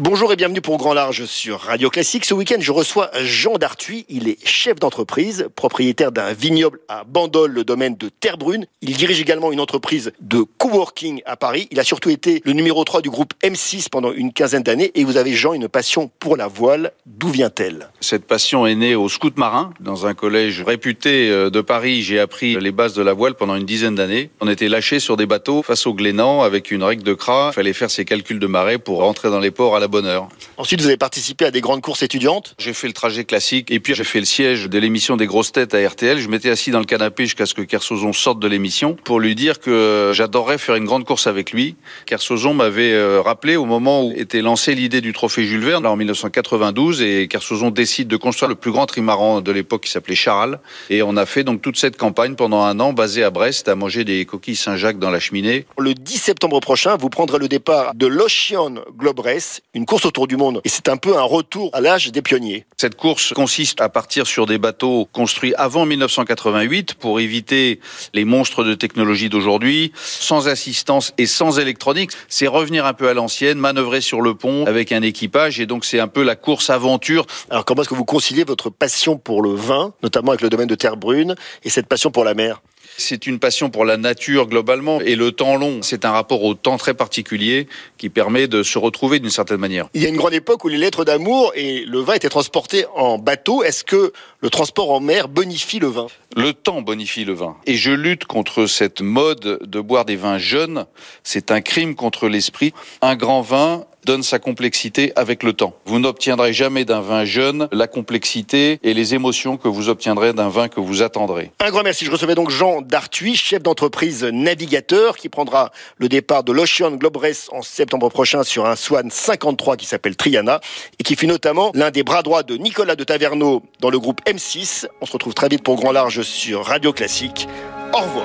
Bonjour et bienvenue pour Grand Large sur Radio Classique. Ce week-end, je reçois Jean Dartuy. Il est chef d'entreprise, propriétaire d'un vignoble à Bandol, le domaine de Terre-Brune. Il dirige également une entreprise de coworking à Paris. Il a surtout été le numéro 3 du groupe M6 pendant une quinzaine d'années. Et vous avez, Jean, une passion pour la voile. D'où vient-elle? Cette passion est née au scout marin. Dans un collège réputé euh, de Paris, j'ai appris les bases de la voile pendant une dizaine d'années. On était lâchés sur des bateaux face au Glénan avec une règle de cras. Il fallait faire ses calculs de marée pour rentrer dans les ports à la bonheur. Ensuite, vous avez participé à des grandes courses étudiantes. J'ai fait le trajet classique et puis j'ai fait le siège de l'émission des grosses têtes à RTL. Je m'étais assis dans le canapé jusqu'à ce que Kersozon sorte de l'émission pour lui dire que j'adorerais faire une grande course avec lui. Kersozon m'avait euh, rappelé au moment où était lancée l'idée du trophée Jules Verne, là en 1992, et Kersozon décide de construire le plus grand trimaran de l'époque qui s'appelait Charal. Et on a fait donc toute cette campagne pendant un an basée à Brest, à manger des coquilles Saint-Jacques dans la cheminée. Le 10 septembre prochain, vous prendrez le départ de l'Ocean Globe Race, une course autour du monde. Et c'est un peu un retour à l'âge des pionniers. Cette course consiste à partir sur des bateaux construits avant 1988 pour éviter les monstres de technologie d'aujourd'hui, sans assistance et sans électronique. C'est revenir un peu à l'ancienne, manœuvrer sur le pont avec un équipage et donc c'est un peu la course aventure. Alors comment est-ce que vous conciliez votre passion pour le vin, notamment avec le domaine de Terre Brune, et cette passion pour la mer? C'est une passion pour la nature globalement et le temps long, c'est un rapport au temps très particulier qui permet de se retrouver d'une certaine manière. Il y a une grande époque où les lettres d'amour et le vin étaient transportés en bateau. Est-ce que le transport en mer bonifie le vin? Le temps bonifie le vin. Et je lutte contre cette mode de boire des vins jeunes. C'est un crime contre l'esprit. Un grand vin donne sa complexité avec le temps. Vous n'obtiendrez jamais d'un vin jeune la complexité et les émotions que vous obtiendrez d'un vin que vous attendrez. Un grand merci. Je recevais donc Jean Dartuy, chef d'entreprise navigateur, qui prendra le départ de l'Ocean Globe Race en septembre prochain sur un Swan 53 qui s'appelle Triana et qui fut notamment l'un des bras droits de Nicolas de Taverneau dans le groupe M6. On se retrouve très vite pour Grand Large sur Radio Classique. Au revoir.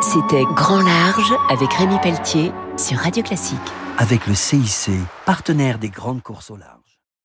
C'était Grand Large avec Rémi Pelletier sur Radio Classique avec le CIC, partenaire des grandes courses au.